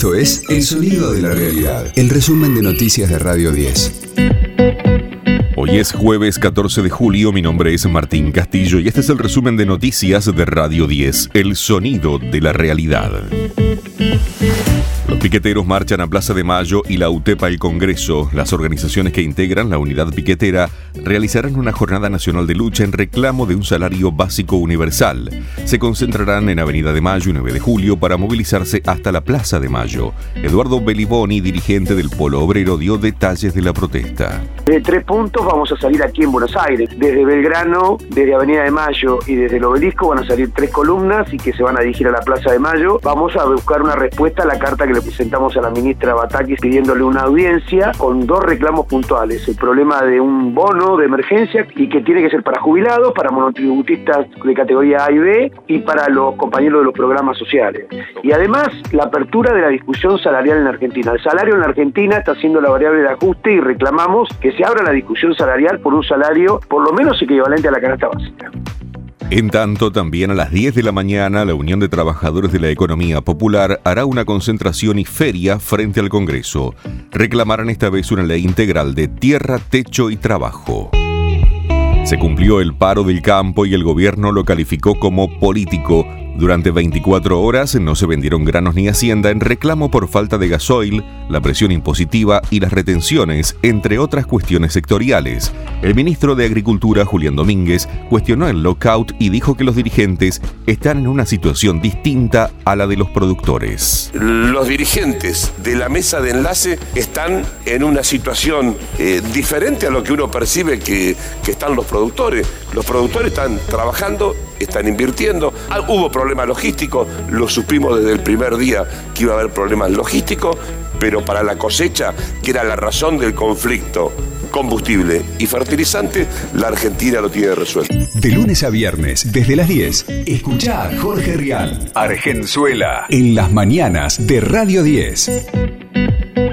Esto es El Sonido de la Realidad, el resumen de noticias de Radio 10. Hoy es jueves 14 de julio, mi nombre es Martín Castillo y este es el resumen de noticias de Radio 10, El Sonido de la Realidad. Piqueteros marchan a Plaza de Mayo y la UTEPA el Congreso. Las organizaciones que integran la unidad piquetera realizarán una jornada nacional de lucha en reclamo de un salario básico universal. Se concentrarán en Avenida de Mayo y 9 de julio para movilizarse hasta la Plaza de Mayo. Eduardo Beliboni, dirigente del Polo Obrero, dio detalles de la protesta. De tres puntos vamos a salir aquí en Buenos Aires. Desde Belgrano, desde Avenida de Mayo y desde el Obelisco van a salir tres columnas y que se van a dirigir a la Plaza de Mayo. Vamos a buscar una respuesta a la carta que le presentamos a la ministra Batakis pidiéndole una audiencia con dos reclamos puntuales. El problema de un bono de emergencia y que tiene que ser para jubilados, para monotributistas de categoría A y B y para los compañeros de los programas sociales. Y además la apertura de la discusión salarial en Argentina. El salario en Argentina está siendo la variable de ajuste y reclamamos que se abra la discusión salarial por un salario por lo menos equivalente a la canasta básica. En tanto, también a las 10 de la mañana, la Unión de Trabajadores de la Economía Popular hará una concentración y feria frente al Congreso. Reclamarán esta vez una ley integral de tierra, techo y trabajo. Se cumplió el paro del campo y el gobierno lo calificó como político durante 24 horas no se vendieron granos ni hacienda en reclamo por falta de gasoil, la presión impositiva y las retenciones, entre otras cuestiones sectoriales. El ministro de Agricultura, Julián Domínguez, cuestionó el lockout y dijo que los dirigentes están en una situación distinta a la de los productores. Los dirigentes de la mesa de enlace están en una situación eh, diferente a lo que uno percibe que, que están los productores. Los productores están trabajando, están invirtiendo. Ah, hubo problemas logísticos, lo supimos desde el primer día que iba a haber problemas logísticos, pero para la cosecha, que era la razón del conflicto, combustible y fertilizante, la Argentina lo tiene resuelto. De lunes a viernes, desde las 10, escucha a Jorge Rial, Argenzuela, en las mañanas de Radio 10.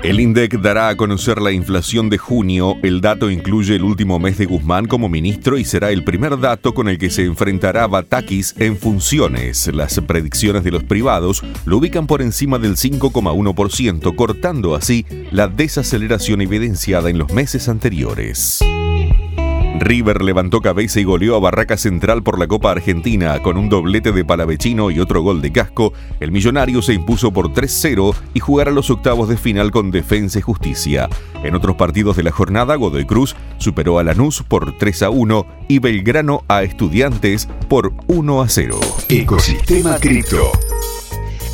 El INDEC dará a conocer la inflación de junio. El dato incluye el último mes de Guzmán como ministro y será el primer dato con el que se enfrentará Batakis en funciones. Las predicciones de los privados lo ubican por encima del 5,1%, cortando así la desaceleración evidenciada en los meses anteriores. River levantó cabeza y goleó a Barraca Central por la Copa Argentina con un doblete de Palavecino y otro gol de casco. El millonario se impuso por 3-0 y jugará los octavos de final con Defensa y Justicia. En otros partidos de la jornada, Godoy Cruz superó a Lanús por 3-1 y Belgrano a Estudiantes por 1-0. Ecosistema Cripto.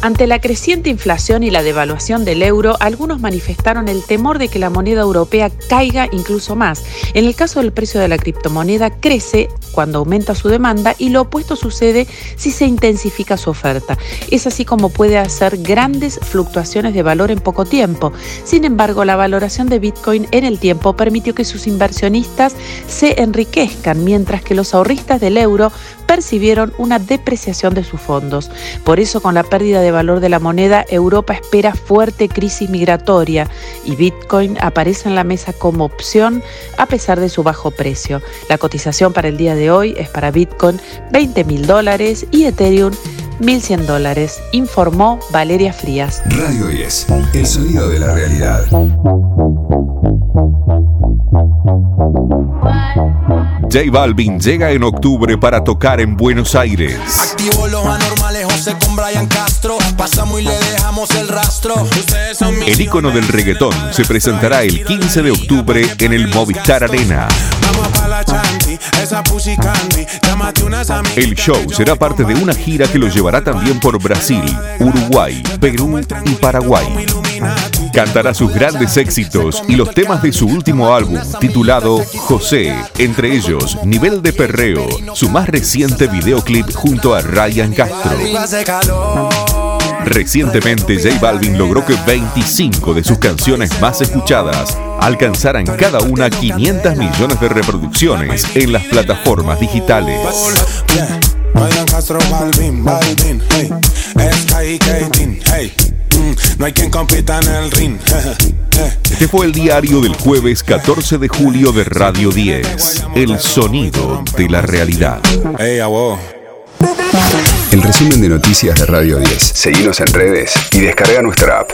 Ante la creciente inflación y la devaluación del euro, algunos manifestaron el temor de que la moneda europea caiga incluso más. En el caso del precio de la criptomoneda, crece cuando aumenta su demanda y lo opuesto sucede si se intensifica su oferta. Es así como puede hacer grandes fluctuaciones de valor en poco tiempo. Sin embargo, la valoración de Bitcoin en el tiempo permitió que sus inversionistas se enriquezcan, mientras que los ahorristas del euro percibieron una depreciación de sus fondos. Por eso, con la pérdida de valor de la moneda, Europa espera fuerte crisis migratoria y Bitcoin aparece en la mesa como opción a pesar de su bajo precio. La cotización para el día de hoy es para Bitcoin 20 mil dólares y Ethereum 1.100 dólares, informó Valeria Frías. Radio 10, el sonido de la realidad. J Balvin llega en octubre para tocar en Buenos Aires. Activo los anormales, José con Brian Castro. Pasamos y le dejamos el rastro. Son El ícono del reggaetón se presentará el 15 de octubre en el Movistar Arena. El show será parte de una gira que lo llevará también por Brasil, Uruguay, Perú y Paraguay. Cantará sus grandes éxitos y los temas de su último álbum, titulado José, entre ellos Nivel de Perreo, su más reciente videoclip junto a Ryan Castro. Recientemente J Balvin logró que 25 de sus canciones más escuchadas alcanzaran cada una 500 millones de reproducciones en las plataformas digitales. No hay quien compita en el ring. Este fue el diario del jueves 14 de julio de Radio 10, El sonido de la realidad. Hey, abo. El resumen de noticias de Radio 10. Seguimos en redes y descarga nuestra app.